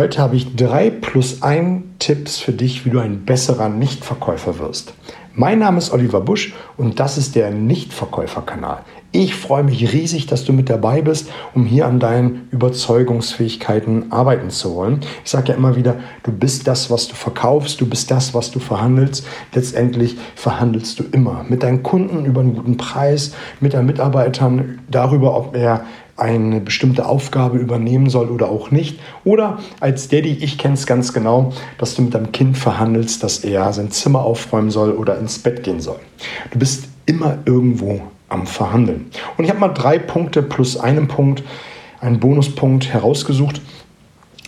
Heute habe ich drei plus ein Tipps für dich, wie du ein besserer Nichtverkäufer wirst. Mein Name ist Oliver Busch und das ist der Nichtverkäuferkanal. Ich freue mich riesig, dass du mit dabei bist, um hier an deinen Überzeugungsfähigkeiten arbeiten zu wollen. Ich sage ja immer wieder, du bist das, was du verkaufst, du bist das, was du verhandelst. Letztendlich verhandelst du immer mit deinen Kunden über einen guten Preis, mit deinen Mitarbeitern darüber, ob er eine bestimmte Aufgabe übernehmen soll oder auch nicht. Oder als Daddy, ich kenne es ganz genau, dass du mit deinem Kind verhandelst, dass er sein Zimmer aufräumen soll oder ins Bett gehen soll. Du bist immer irgendwo am Verhandeln. Und ich habe mal drei Punkte plus einen Punkt, einen Bonuspunkt herausgesucht,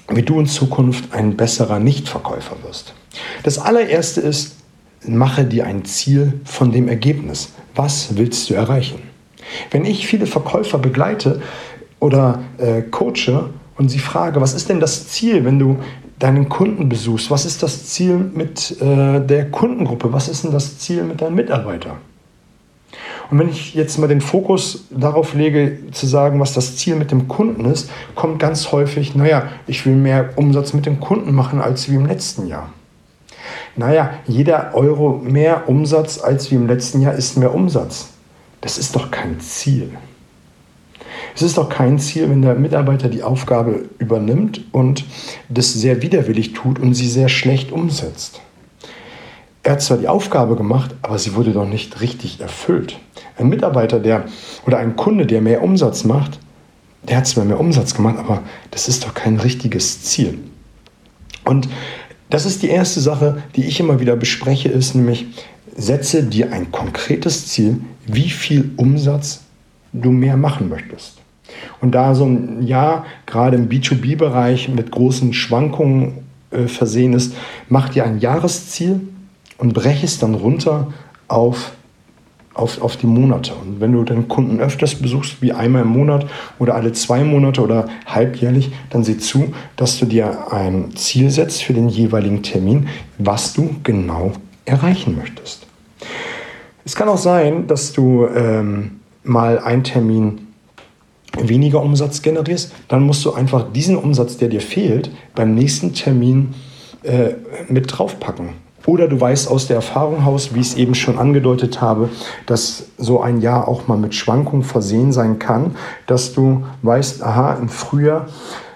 wie du in Zukunft ein besserer Nichtverkäufer wirst. Das allererste ist, mache dir ein Ziel von dem Ergebnis. Was willst du erreichen? Wenn ich viele Verkäufer begleite oder äh, coache und sie frage, was ist denn das Ziel, wenn du deinen Kunden besuchst? Was ist das Ziel mit äh, der Kundengruppe? Was ist denn das Ziel mit deinen Mitarbeitern? Und wenn ich jetzt mal den Fokus darauf lege, zu sagen, was das Ziel mit dem Kunden ist, kommt ganz häufig, naja, ich will mehr Umsatz mit dem Kunden machen als wie im letzten Jahr. Naja, jeder Euro mehr Umsatz als wie im letzten Jahr ist mehr Umsatz. Das ist doch kein Ziel. Es ist doch kein Ziel, wenn der Mitarbeiter die Aufgabe übernimmt und das sehr widerwillig tut und sie sehr schlecht umsetzt. Er hat zwar die Aufgabe gemacht, aber sie wurde doch nicht richtig erfüllt. Ein Mitarbeiter, der oder ein Kunde, der mehr Umsatz macht, der hat zwar mehr Umsatz gemacht, aber das ist doch kein richtiges Ziel. Und das ist die erste Sache, die ich immer wieder bespreche, ist nämlich, setze dir ein konkretes Ziel, wie viel Umsatz du mehr machen möchtest. Und da so ein Jahr gerade im B2B-Bereich mit großen Schwankungen äh, versehen ist, mach dir ein Jahresziel und breche es dann runter auf, auf, auf die Monate. Und wenn du deinen Kunden öfters besuchst, wie einmal im Monat oder alle zwei Monate oder halbjährlich, dann sieh zu, dass du dir ein Ziel setzt für den jeweiligen Termin, was du genau erreichen möchtest. Es kann auch sein, dass du ähm, mal einen Termin weniger Umsatz generierst, dann musst du einfach diesen Umsatz, der dir fehlt, beim nächsten Termin äh, mit draufpacken. Oder du weißt aus der Erfahrung aus, wie ich es eben schon angedeutet habe, dass so ein Jahr auch mal mit Schwankungen versehen sein kann, dass du weißt, aha, im Frühjahr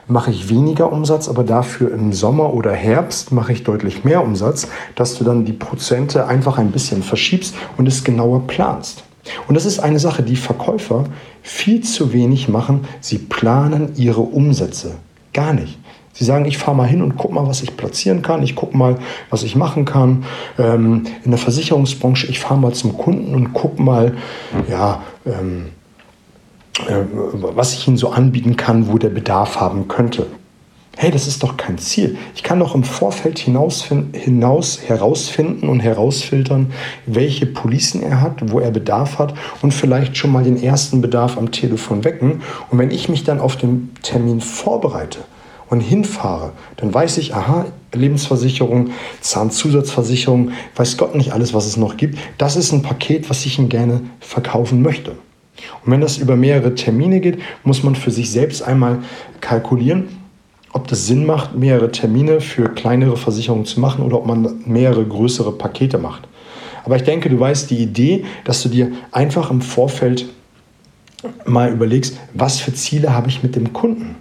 mache ich weniger Umsatz, aber dafür im Sommer oder Herbst mache ich deutlich mehr Umsatz, dass du dann die Prozente einfach ein bisschen verschiebst und es genauer planst. Und das ist eine Sache, die Verkäufer viel zu wenig machen. Sie planen ihre Umsätze gar nicht. Sie sagen, ich fahre mal hin und guck mal, was ich platzieren kann. Ich gucke mal, was ich machen kann. Ähm, in der Versicherungsbranche, ich fahre mal zum Kunden und guck mal, ja, ähm, äh, was ich ihnen so anbieten kann, wo der Bedarf haben könnte. Hey, das ist doch kein Ziel. Ich kann doch im Vorfeld hinaus, hinaus herausfinden und herausfiltern, welche Policen er hat, wo er Bedarf hat und vielleicht schon mal den ersten Bedarf am Telefon wecken. Und wenn ich mich dann auf den Termin vorbereite und hinfahre, dann weiß ich, aha, Lebensversicherung, Zahnzusatzversicherung, weiß Gott nicht alles, was es noch gibt. Das ist ein Paket, was ich ihm gerne verkaufen möchte. Und wenn das über mehrere Termine geht, muss man für sich selbst einmal kalkulieren, ob das Sinn macht, mehrere Termine für kleinere Versicherungen zu machen oder ob man mehrere größere Pakete macht. Aber ich denke, du weißt die Idee, dass du dir einfach im Vorfeld mal überlegst, was für Ziele habe ich mit dem Kunden.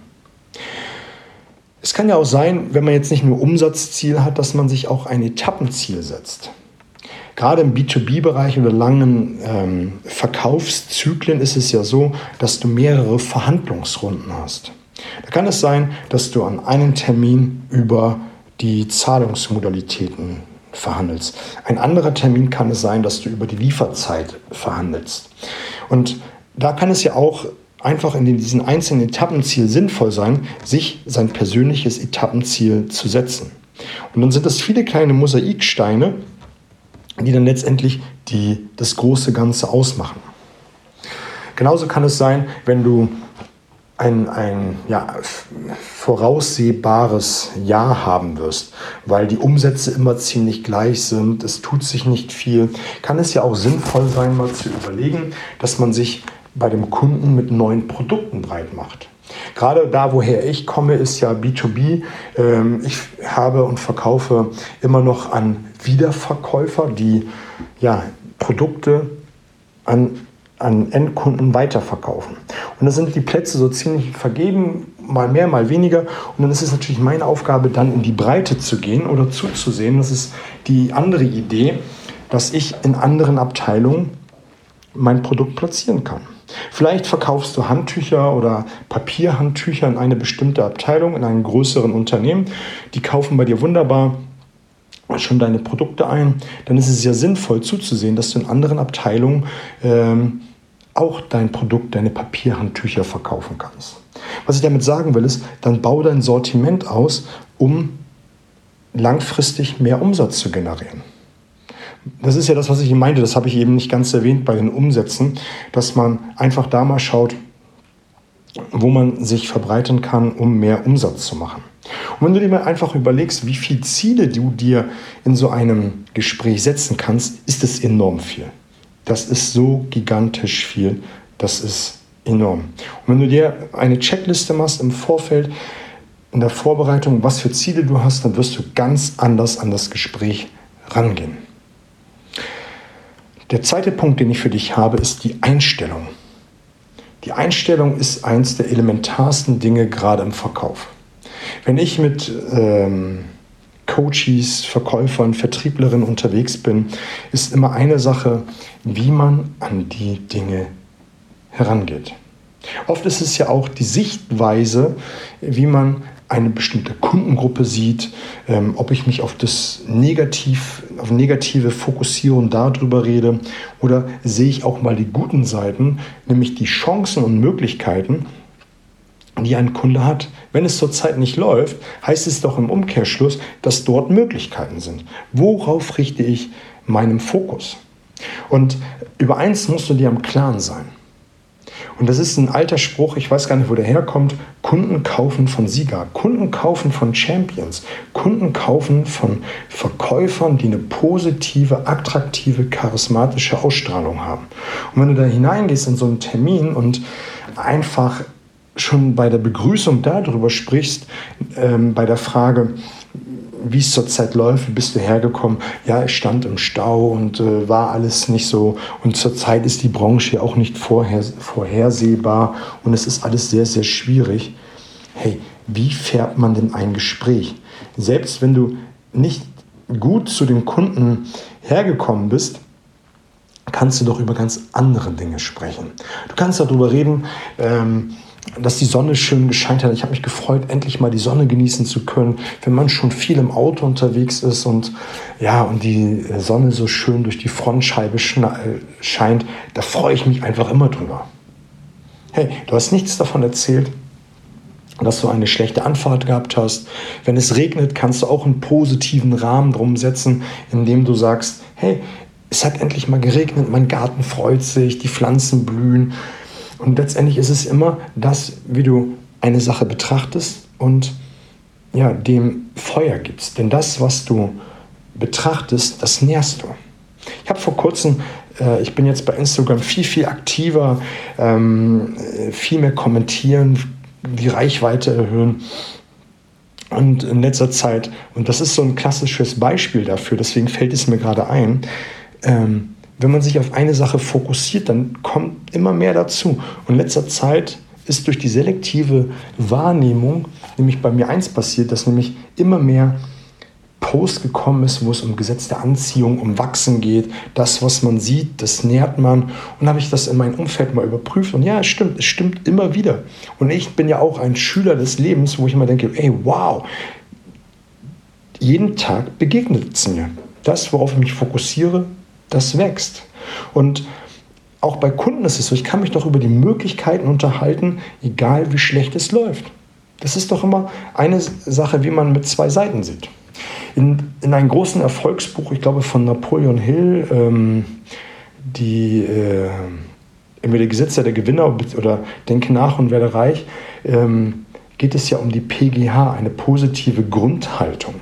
Es kann ja auch sein, wenn man jetzt nicht nur Umsatzziel hat, dass man sich auch ein Etappenziel setzt. Gerade im B2B-Bereich oder langen ähm, Verkaufszyklen ist es ja so, dass du mehrere Verhandlungsrunden hast. Da kann es sein, dass du an einem Termin über die Zahlungsmodalitäten verhandelst. Ein anderer Termin kann es sein, dass du über die Lieferzeit verhandelst. Und da kann es ja auch einfach in diesen einzelnen Etappenziel sinnvoll sein, sich sein persönliches Etappenziel zu setzen. Und dann sind das viele kleine Mosaiksteine, die dann letztendlich die, das große Ganze ausmachen. Genauso kann es sein, wenn du ein, ein ja, voraussehbares Jahr haben wirst, weil die Umsätze immer ziemlich gleich sind, es tut sich nicht viel, kann es ja auch sinnvoll sein, mal zu überlegen, dass man sich bei dem Kunden mit neuen Produkten breit macht. Gerade da, woher ich komme, ist ja B2B. Ähm, ich habe und verkaufe immer noch an Wiederverkäufer, die ja, Produkte an, an Endkunden weiterverkaufen. Und da sind die Plätze so ziemlich vergeben, mal mehr, mal weniger. Und dann ist es natürlich meine Aufgabe, dann in die Breite zu gehen oder zuzusehen. Das ist die andere Idee, dass ich in anderen Abteilungen mein Produkt platzieren kann. Vielleicht verkaufst du Handtücher oder Papierhandtücher in eine bestimmte Abteilung, in einem größeren Unternehmen. Die kaufen bei dir wunderbar schon deine Produkte ein. Dann ist es ja sinnvoll zuzusehen, dass du in anderen Abteilungen ähm, auch dein Produkt, deine Papierhandtücher verkaufen kannst. Was ich damit sagen will, ist, dann bau dein Sortiment aus, um langfristig mehr Umsatz zu generieren. Das ist ja das, was ich meinte, das habe ich eben nicht ganz erwähnt bei den Umsätzen, dass man einfach da mal schaut, wo man sich verbreiten kann, um mehr Umsatz zu machen. Und wenn du dir mal einfach überlegst, wie viele Ziele du dir in so einem Gespräch setzen kannst, ist es enorm viel. Das ist so gigantisch viel, das ist enorm. Und wenn du dir eine Checkliste machst im Vorfeld, in der Vorbereitung, was für Ziele du hast, dann wirst du ganz anders an das Gespräch rangehen. Der zweite Punkt, den ich für dich habe, ist die Einstellung. Die Einstellung ist eines der elementarsten Dinge gerade im Verkauf. Wenn ich mit ähm, Coaches, Verkäufern, Vertrieblerinnen unterwegs bin, ist immer eine Sache, wie man an die Dinge herangeht. Oft ist es ja auch die Sichtweise, wie man eine bestimmte Kundengruppe sieht, ähm, ob ich mich auf das Negativ, auf Negative fokussiere und darüber rede, oder sehe ich auch mal die guten Seiten, nämlich die Chancen und Möglichkeiten, die ein Kunde hat. Wenn es zurzeit nicht läuft, heißt es doch im Umkehrschluss, dass dort Möglichkeiten sind. Worauf richte ich meinen Fokus? Und über eins musst du dir am Klaren sein. Und das ist ein alter Spruch, ich weiß gar nicht, wo der herkommt. Kunden kaufen von Sieger, Kunden kaufen von Champions, Kunden kaufen von Verkäufern, die eine positive, attraktive, charismatische Ausstrahlung haben. Und wenn du da hineingehst in so einen Termin und einfach schon bei der Begrüßung darüber sprichst, ähm, bei der Frage, wie es zurzeit läuft, wie bist du hergekommen? Ja, ich stand im Stau und äh, war alles nicht so. Und zurzeit ist die Branche ja auch nicht vorher, vorhersehbar und es ist alles sehr, sehr schwierig. Hey, wie fährt man denn ein Gespräch? Selbst wenn du nicht gut zu den Kunden hergekommen bist, kannst du doch über ganz andere Dinge sprechen. Du kannst darüber reden, ähm, dass die Sonne schön gescheint hat. Ich habe mich gefreut, endlich mal die Sonne genießen zu können, wenn man schon viel im Auto unterwegs ist und ja, und die Sonne so schön durch die Frontscheibe scheint, da freue ich mich einfach immer drüber. Hey, du hast nichts davon erzählt, dass du eine schlechte Anfahrt gehabt hast. Wenn es regnet, kannst du auch einen positiven Rahmen drum setzen, indem du sagst, hey, es hat endlich mal geregnet, mein Garten freut sich, die Pflanzen blühen. Und letztendlich ist es immer das, wie du eine Sache betrachtest und ja, dem Feuer gibst. Denn das, was du betrachtest, das nährst du. Ich habe vor kurzem, äh, ich bin jetzt bei Instagram viel, viel aktiver, ähm, viel mehr kommentieren, die Reichweite erhöhen. Und in letzter Zeit, und das ist so ein klassisches Beispiel dafür, deswegen fällt es mir gerade ein, ähm, wenn man sich auf eine Sache fokussiert, dann kommt immer mehr dazu. Und in letzter Zeit ist durch die selektive Wahrnehmung nämlich bei mir eins passiert, dass nämlich immer mehr Post gekommen ist, wo es um Gesetz der Anziehung, um Wachsen geht. Das, was man sieht, das nährt man. Und habe ich das in meinem Umfeld mal überprüft. Und ja, es stimmt, es stimmt immer wieder. Und ich bin ja auch ein Schüler des Lebens, wo ich immer denke, ey, wow, jeden Tag begegnet es mir. Das, worauf ich mich fokussiere, das wächst. Und auch bei Kunden ist es so, ich kann mich doch über die Möglichkeiten unterhalten, egal wie schlecht es läuft. Das ist doch immer eine Sache, wie man mit zwei Seiten sieht. In, in einem großen Erfolgsbuch, ich glaube von Napoleon Hill, ähm, die äh, entweder Gesetze der Gewinner oder Denke nach und werde reich, ähm, geht es ja um die PGH, eine positive Grundhaltung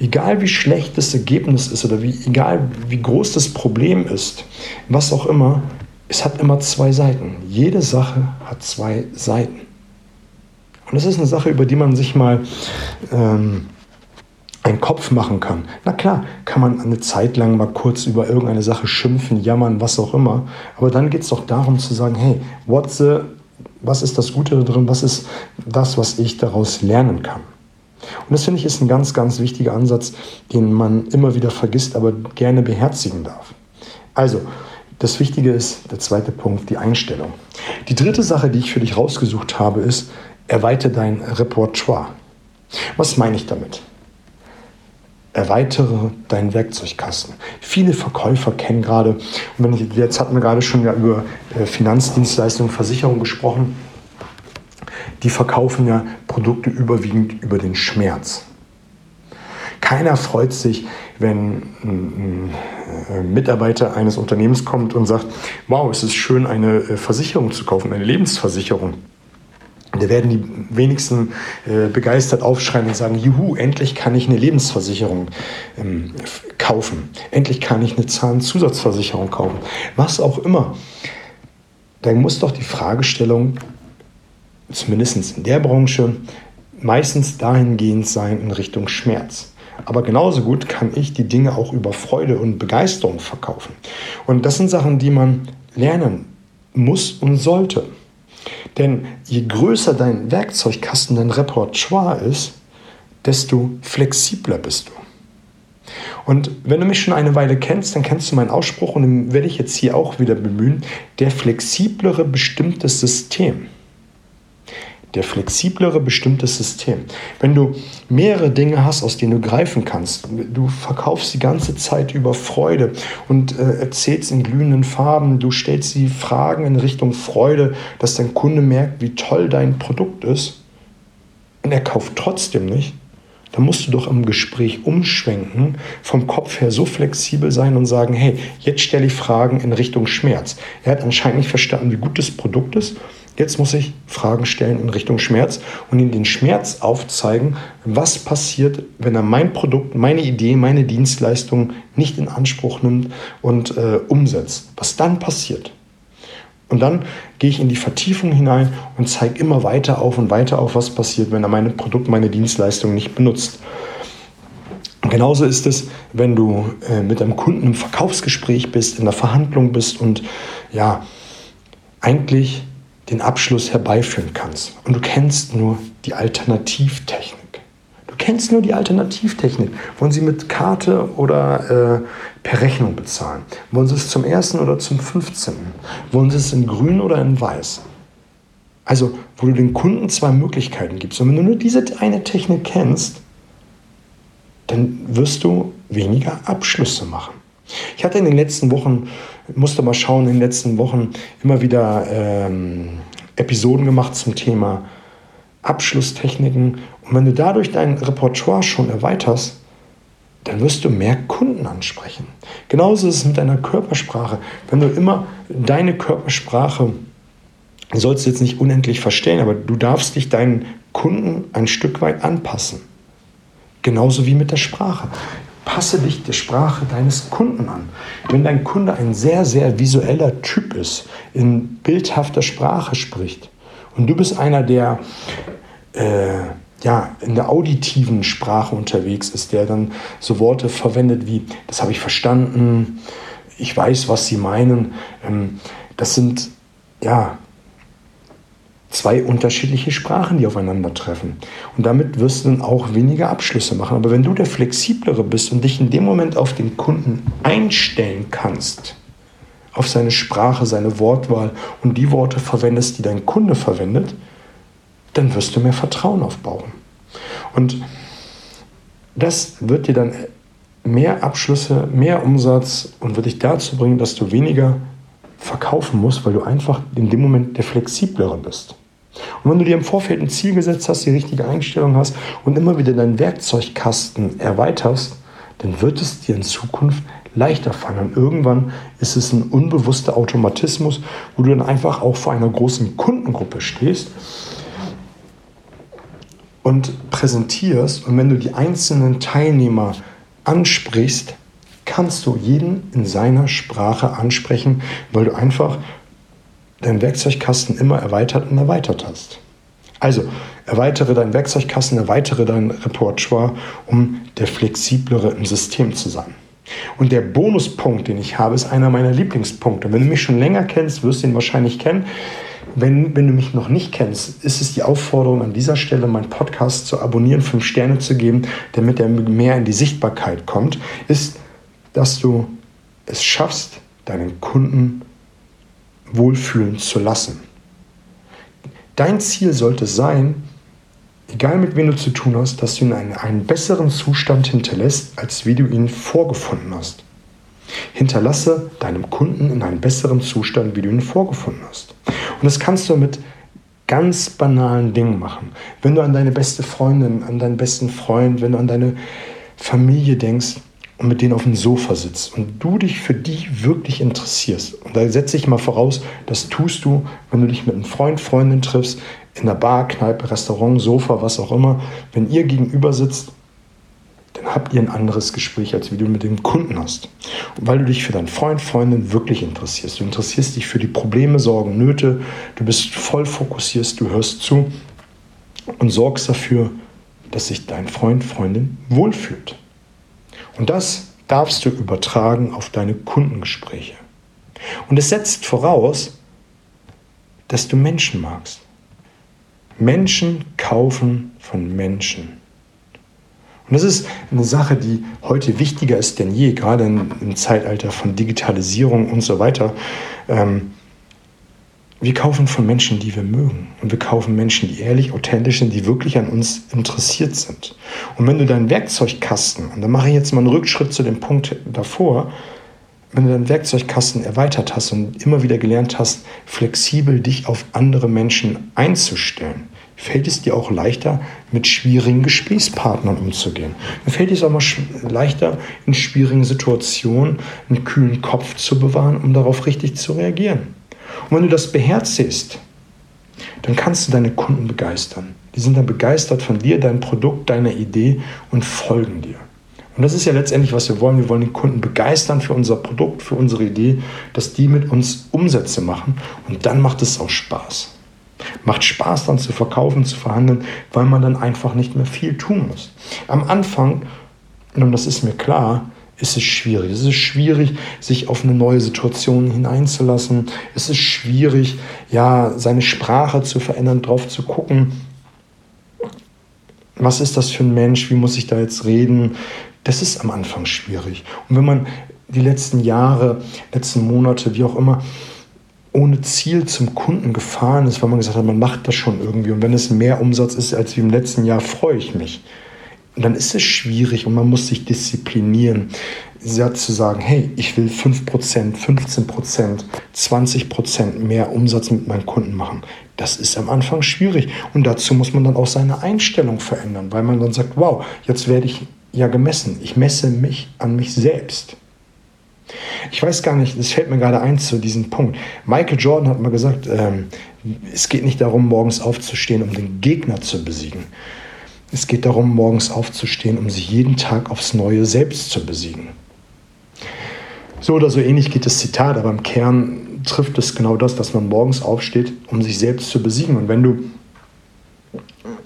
egal wie schlecht das Ergebnis ist oder wie, egal wie groß das Problem ist, was auch immer, es hat immer zwei Seiten. Jede Sache hat zwei Seiten. Und das ist eine Sache, über die man sich mal ähm, einen Kopf machen kann. Na klar, kann man eine Zeit lang mal kurz über irgendeine Sache schimpfen, jammern, was auch immer. Aber dann geht es doch darum zu sagen, hey, what's the, was ist das Gute darin, was ist das, was ich daraus lernen kann. Und das finde ich ist ein ganz, ganz wichtiger Ansatz, den man immer wieder vergisst, aber gerne beherzigen darf. Also, das Wichtige ist, der zweite Punkt, die Einstellung. Die dritte Sache, die ich für dich rausgesucht habe, ist, erweitere dein Repertoire. Was meine ich damit? erweitere deinen Werkzeugkasten. Viele Verkäufer kennen gerade, und wenn ich, jetzt hatten wir gerade schon ja über äh, Finanzdienstleistungen, Versicherung gesprochen, die verkaufen ja Produkte überwiegend über den Schmerz. Keiner freut sich, wenn ein, Mitarbeiter eines Unternehmens kommt und sagt, wow, es ist schön, eine äh, Versicherung zu kaufen, eine Lebensversicherung. Da werden die wenigsten äh, begeistert aufschreien und sagen, juhu, endlich kann ich eine Lebensversicherung ähm, kaufen. Endlich kann ich eine Zahnzusatzversicherung kaufen. Was auch immer. Dann muss doch die Fragestellung, zumindest in der Branche, meistens dahingehend sein in Richtung Schmerz. Aber genauso gut kann ich die Dinge auch über Freude und Begeisterung verkaufen. Und das sind Sachen, die man lernen muss und sollte. Denn je größer dein Werkzeugkasten, dein Repertoire ist, desto flexibler bist du. Und wenn du mich schon eine Weile kennst, dann kennst du meinen Ausspruch und den werde ich jetzt hier auch wieder bemühen. Der flexiblere bestimmte System der flexiblere bestimmte System. Wenn du mehrere Dinge hast, aus denen du greifen kannst, du verkaufst die ganze Zeit über Freude und äh, erzählst in glühenden Farben, du stellst die Fragen in Richtung Freude, dass dein Kunde merkt, wie toll dein Produkt ist und er kauft trotzdem nicht, dann musst du doch im Gespräch umschwenken, vom Kopf her so flexibel sein und sagen, hey, jetzt stelle ich Fragen in Richtung Schmerz. Er hat anscheinend nicht verstanden, wie gut das Produkt ist Jetzt muss ich Fragen stellen in Richtung Schmerz und ihm den Schmerz aufzeigen, was passiert, wenn er mein Produkt, meine Idee, meine Dienstleistung nicht in Anspruch nimmt und äh, umsetzt. Was dann passiert. Und dann gehe ich in die Vertiefung hinein und zeige immer weiter auf und weiter auf, was passiert, wenn er mein Produkt, meine Dienstleistung nicht benutzt. Genauso ist es, wenn du äh, mit einem Kunden im Verkaufsgespräch bist, in der Verhandlung bist und ja, eigentlich den Abschluss herbeiführen kannst. Und du kennst nur die Alternativtechnik. Du kennst nur die Alternativtechnik. Wollen sie mit Karte oder äh, per Rechnung bezahlen? Wollen sie es zum ersten oder zum 15.? Wollen sie es in grün oder in weiß? Also, wo du den Kunden zwei Möglichkeiten gibst. Und wenn du nur diese eine Technik kennst, dann wirst du weniger Abschlüsse machen. Ich hatte in den letzten Wochen, musste mal schauen, in den letzten Wochen immer wieder ähm, Episoden gemacht zum Thema Abschlusstechniken. Und wenn du dadurch dein Repertoire schon erweiterst, dann wirst du mehr Kunden ansprechen. Genauso ist es mit deiner Körpersprache. Wenn du immer deine Körpersprache, sollst du jetzt nicht unendlich verstehen, aber du darfst dich deinen Kunden ein Stück weit anpassen. Genauso wie mit der Sprache passe dich der Sprache deines Kunden an. Wenn dein Kunde ein sehr, sehr visueller Typ ist, in bildhafter Sprache spricht und du bist einer, der äh, ja, in der auditiven Sprache unterwegs ist, der dann so Worte verwendet wie, das habe ich verstanden, ich weiß, was Sie meinen, ähm, das sind ja zwei unterschiedliche Sprachen, die aufeinandertreffen. Und damit wirst du dann auch weniger Abschlüsse machen. Aber wenn du der Flexiblere bist und dich in dem Moment auf den Kunden einstellen kannst, auf seine Sprache, seine Wortwahl und die Worte verwendest, die dein Kunde verwendet, dann wirst du mehr Vertrauen aufbauen. Und das wird dir dann mehr Abschlüsse, mehr Umsatz und wird dich dazu bringen, dass du weniger verkaufen musst, weil du einfach in dem Moment der Flexiblere bist. Und wenn du dir im Vorfeld ein Ziel gesetzt hast, die richtige Einstellung hast und immer wieder deinen Werkzeugkasten erweiterst, dann wird es dir in Zukunft leichter fallen. Und irgendwann ist es ein unbewusster Automatismus, wo du dann einfach auch vor einer großen Kundengruppe stehst und präsentierst. Und wenn du die einzelnen Teilnehmer ansprichst, kannst du jeden in seiner Sprache ansprechen, weil du einfach deinen Werkzeugkasten immer erweitert und erweitert hast. Also, Erweitere deinen Werkzeugkasten, erweitere dein Repertoire, um der flexiblere im System zu sein. Und der Bonuspunkt, den ich habe, ist einer meiner Lieblingspunkte. Wenn du mich schon länger kennst, wirst du ihn wahrscheinlich kennen. Wenn, wenn du mich noch nicht kennst, ist es die Aufforderung an dieser Stelle, meinen Podcast zu abonnieren, fünf Sterne zu geben, damit er mehr in die Sichtbarkeit kommt, ist, dass du es schaffst, deinen Kunden wohlfühlen zu lassen. Dein Ziel sollte sein, egal mit wem du zu tun hast, dass du ihn in einen, einen besseren Zustand hinterlässt, als wie du ihn vorgefunden hast. Hinterlasse deinem Kunden in einen besseren Zustand, wie du ihn vorgefunden hast. Und das kannst du mit ganz banalen Dingen machen. Wenn du an deine beste Freundin, an deinen besten Freund, wenn du an deine Familie denkst und mit denen auf dem Sofa sitzt und du dich für die wirklich interessierst. Und da setze ich mal voraus, das tust du, wenn du dich mit einem Freund, Freundin triffst, in der Bar, Kneipe, Restaurant, Sofa, was auch immer. Wenn ihr gegenüber sitzt dann habt ihr ein anderes Gespräch, als wie du mit dem Kunden hast. Und weil du dich für deinen Freund, Freundin wirklich interessierst. Du interessierst dich für die Probleme, Sorgen, Nöte. Du bist voll fokussiert, du hörst zu und sorgst dafür, dass sich dein Freund, Freundin wohlfühlt. Und das darfst du übertragen auf deine Kundengespräche. Und es setzt voraus, dass du Menschen magst. Menschen kaufen von Menschen. Und das ist eine Sache, die heute wichtiger ist denn je, gerade im Zeitalter von Digitalisierung und so weiter. Ähm, wir kaufen von Menschen, die wir mögen. Und wir kaufen Menschen, die ehrlich, authentisch sind, die wirklich an uns interessiert sind. Und wenn du deinen Werkzeugkasten, und da mache ich jetzt mal einen Rückschritt zu dem Punkt davor, wenn du deinen Werkzeugkasten erweitert hast und immer wieder gelernt hast, flexibel dich auf andere Menschen einzustellen, fällt es dir auch leichter, mit schwierigen Gesprächspartnern umzugehen. Dann fällt es auch mal leichter, in schwierigen Situationen einen kühlen Kopf zu bewahren, um darauf richtig zu reagieren. Und wenn du das beherzigst, dann kannst du deine Kunden begeistern. Die sind dann begeistert von dir, deinem Produkt, deiner Idee und folgen dir. Und das ist ja letztendlich, was wir wollen. Wir wollen den Kunden begeistern für unser Produkt, für unsere Idee, dass die mit uns Umsätze machen. Und dann macht es auch Spaß. Macht Spaß dann zu verkaufen, zu verhandeln, weil man dann einfach nicht mehr viel tun muss. Am Anfang, und das ist mir klar, ist es schwierig. Es ist schwierig, sich auf eine neue Situation hineinzulassen. Es ist schwierig, ja, seine Sprache zu verändern, drauf zu gucken. Was ist das für ein Mensch? Wie muss ich da jetzt reden? Das ist am Anfang schwierig. Und wenn man die letzten Jahre, letzten Monate, wie auch immer, ohne Ziel zum Kunden gefahren ist, weil man gesagt hat, man macht das schon irgendwie. Und wenn es mehr Umsatz ist als wie im letzten Jahr, freue ich mich. Und dann ist es schwierig und man muss sich disziplinieren, ja, zu sagen, hey, ich will 5%, 15%, 20% mehr Umsatz mit meinen Kunden machen. Das ist am Anfang schwierig. Und dazu muss man dann auch seine Einstellung verändern, weil man dann sagt, wow, jetzt werde ich ja gemessen. Ich messe mich an mich selbst. Ich weiß gar nicht, es fällt mir gerade ein zu diesem Punkt. Michael Jordan hat mal gesagt, ähm, es geht nicht darum, morgens aufzustehen, um den Gegner zu besiegen. Es geht darum, morgens aufzustehen, um sich jeden Tag aufs Neue selbst zu besiegen. So oder so ähnlich geht das Zitat, aber im Kern trifft es genau das, dass man morgens aufsteht, um sich selbst zu besiegen. Und wenn du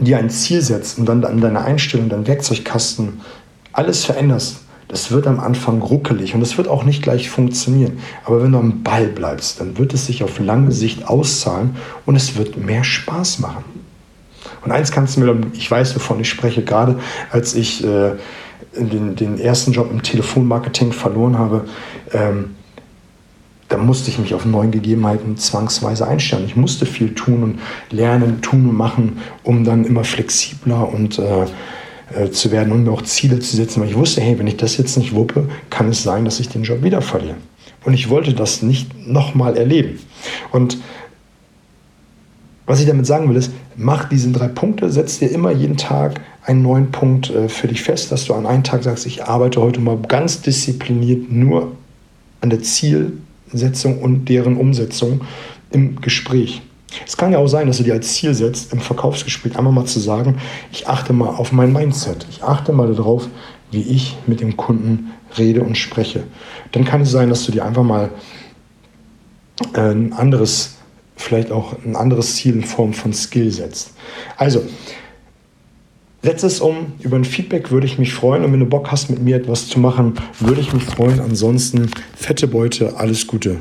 dir ein Ziel setzt und dann an deiner Einstellung, deinen Werkzeugkasten alles veränderst, das wird am Anfang ruckelig und es wird auch nicht gleich funktionieren. Aber wenn du am Ball bleibst, dann wird es sich auf lange Sicht auszahlen und es wird mehr Spaß machen. Und eins kannst du mir, ich weiß, wovon ich spreche, gerade als ich äh, den, den, ersten Job im Telefonmarketing verloren habe, ähm, da musste ich mich auf neuen Gegebenheiten zwangsweise einstellen. Ich musste viel tun und lernen, tun und machen, um dann immer flexibler und äh, äh, zu werden und mir auch Ziele zu setzen, weil ich wusste, hey, wenn ich das jetzt nicht wuppe, kann es sein, dass ich den Job wieder verliere. Und ich wollte das nicht nochmal erleben. Und was ich damit sagen will, ist, mach diese drei Punkte, setz dir immer jeden Tag einen neuen Punkt äh, für dich fest, dass du an einem Tag sagst, ich arbeite heute mal ganz diszipliniert nur an der Zielsetzung und deren Umsetzung im Gespräch. Es kann ja auch sein, dass du dir als Ziel setzt, im Verkaufsgespräch einmal mal zu sagen, ich achte mal auf mein Mindset. Ich achte mal darauf, wie ich mit dem Kunden rede und spreche. Dann kann es sein, dass du dir einfach mal äh, ein anderes vielleicht auch ein anderes Ziel in Form von Skill setzt. Also, setz es um. Über ein Feedback würde ich mich freuen. Und wenn du Bock hast, mit mir etwas zu machen, würde ich mich freuen. Ansonsten, fette Beute, alles Gute.